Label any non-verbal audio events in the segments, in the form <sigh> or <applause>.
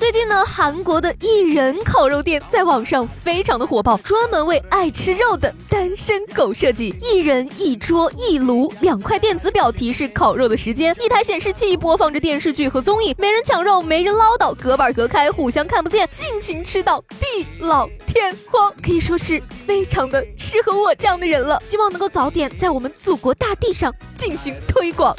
最近呢，韩国的一人烤肉店在网上非常的火爆，专门为爱吃肉的单身狗设计，一人一桌一炉，两块电子表提示烤肉的时间，一台显示器播放着电视剧和综艺，没人抢肉，没人唠叨，隔板隔开，互相看不见，尽情吃到地老天荒，可以说是非常的适合我这样的人了。希望能够早点在我们祖国大地上进行推广。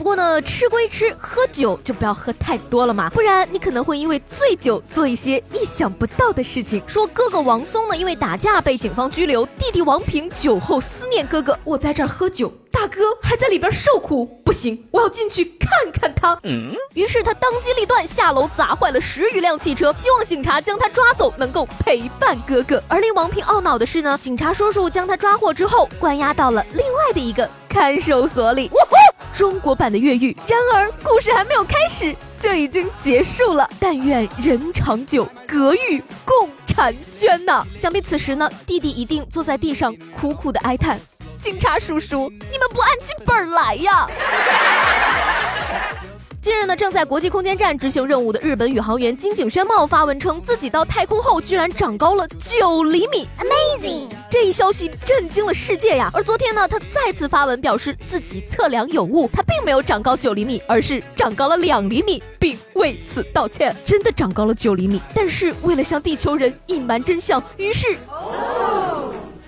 不过呢，吃归吃，喝酒就不要喝太多了嘛，不然你可能会因为醉酒做一些意想不到的事情。说哥哥王松呢，因为打架被警方拘留，弟弟王平酒后思念哥哥，我在这儿喝酒，大哥还在里边受苦，不行，我要进去看看他。嗯，于是他当机立断下楼砸坏了十余辆汽车，希望警察将他抓走，能够陪伴哥哥。而令王平懊恼的是呢，警察叔叔将他抓获之后，关押到了另外的一个看守所里。中国版的越狱，然而故事还没有开始就已经结束了。但愿人长久，隔玉共婵娟呐！想必此时呢，弟弟一定坐在地上苦苦的哀叹：“警察叔叔，你们不按剧本来呀！” <laughs> 近日呢，正在国际空间站执行任务的日本宇航员金井宣茂发文称，自己到太空后居然长高了九厘米，Amazing！这一消息震惊了世界呀。而昨天呢，他再次发文表示自己测量有误，他并没有长高九厘米，而是长高了两厘米，并为此道歉。真的长高了九厘米，但是为了向地球人隐瞒真相，于是。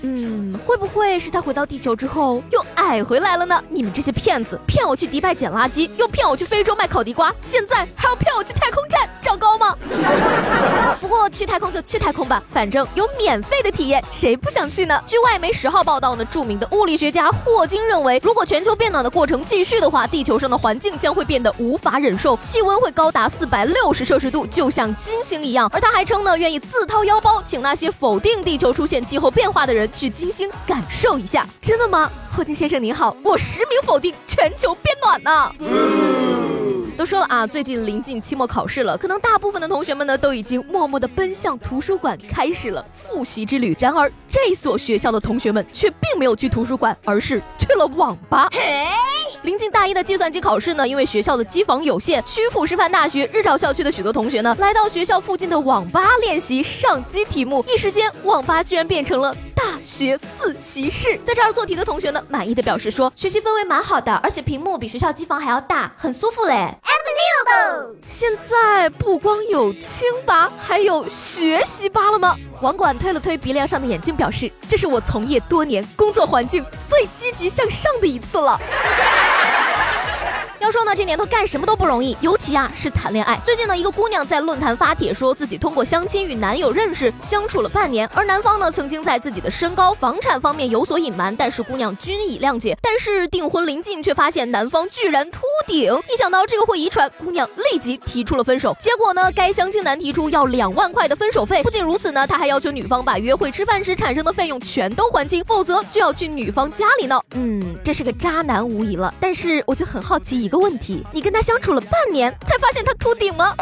嗯会不会是他回到地球之后又矮回来了呢？你们这些骗子，骗我去迪拜捡垃圾，又骗我去非洲卖烤地瓜，现在还要骗我去太空站长高吗？<laughs> 不过去太空就去太空吧，反正有免费的体验，谁不想去呢？据外媒十号报道呢，著名的物理学家霍金认为，如果全球变暖的过程继续的话，地球上的环境将会变得无法忍受，气温会高达四百六十摄氏度，就像金星一样。而他还称呢，愿意自掏腰包，请那些否定地球出现气候变化的人去金星。感受一下，真的吗？霍金先生您好，我实名否定全球变暖呢。都说了啊，最近临近期末考试了，可能大部分的同学们呢都已经默默的奔向图书馆，开始了复习之旅。然而这所学校的同学们却并没有去图书馆，而是去了网吧。临近大一的计算机考试呢，因为学校的机房有限，曲阜师范大学日照校区的许多同学呢，来到学校附近的网吧练习上机题目。一时间，网吧居然变成了大学自习室。在这儿做题的同学呢，满意的表示说，学习氛围蛮好的，而且屏幕比学校机房还要大，很舒服嘞。Unbelievable！现在不光有清吧，还有学习吧了吗？网管推了推鼻梁上的眼镜，表示这是我从业多年、工作环境最积极向上的一次了。说呢，这年头干什么都不容易，尤其啊是谈恋爱。最近呢，一个姑娘在论坛发帖，说自己通过相亲与男友认识，相处了半年。而男方呢，曾经在自己的身高、房产方面有所隐瞒，但是姑娘均已谅解。但是订婚临近，却发现男方居然秃顶。一想到这个会遗传，姑娘立即提出了分手。结果呢，该相亲男提出要两万块的分手费。不仅如此呢，他还要求女方把约会吃饭时产生的费用全都还清，否则就要去女方家里闹。嗯，这是个渣男无疑了。但是我就很好奇一。个问题，你跟他相处了半年才发现他秃顶吗？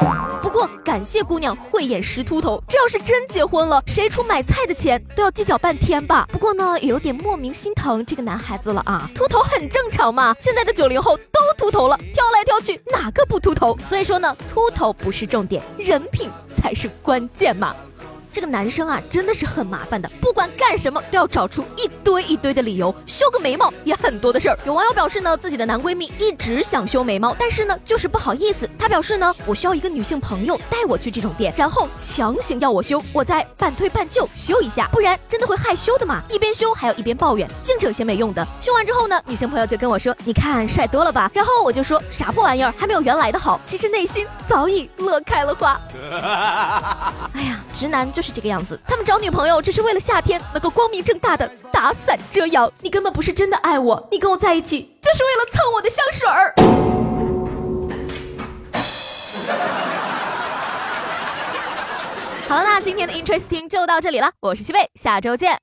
不过感谢姑娘慧眼识秃头，这要是真结婚了，谁出买菜的钱都要计较半天吧。不过呢，也有点莫名心疼这个男孩子了啊，秃头很正常嘛，现在的九零后都秃头了，挑来挑去哪个不秃头？所以说呢，秃头不是重点，人品才是关键嘛。这个男生啊，真的是很麻烦的，不管干什么都要找出一堆一堆的理由。修个眉毛也很多的事儿。有网友表示呢，自己的男闺蜜一直想修眉毛，但是呢，就是不好意思。他表示呢，我需要一个女性朋友带我去这种店，然后强行要我修，我再半推半就修一下，不然真的会害羞的嘛。一边修还要一边抱怨，净整些没用的。修完之后呢，女性朋友就跟我说，你看帅多了吧？然后我就说，啥破玩意儿，还没有原来的好。其实内心早已乐开了花。哎呀，直男就。就是这个样子，他们找女朋友只是为了夏天能够光明正大的打伞遮阳。你根本不是真的爱我，你跟我在一起就是为了蹭我的香水儿。好了，那今天的 Interesting 就到这里了，我是西贝，下周见。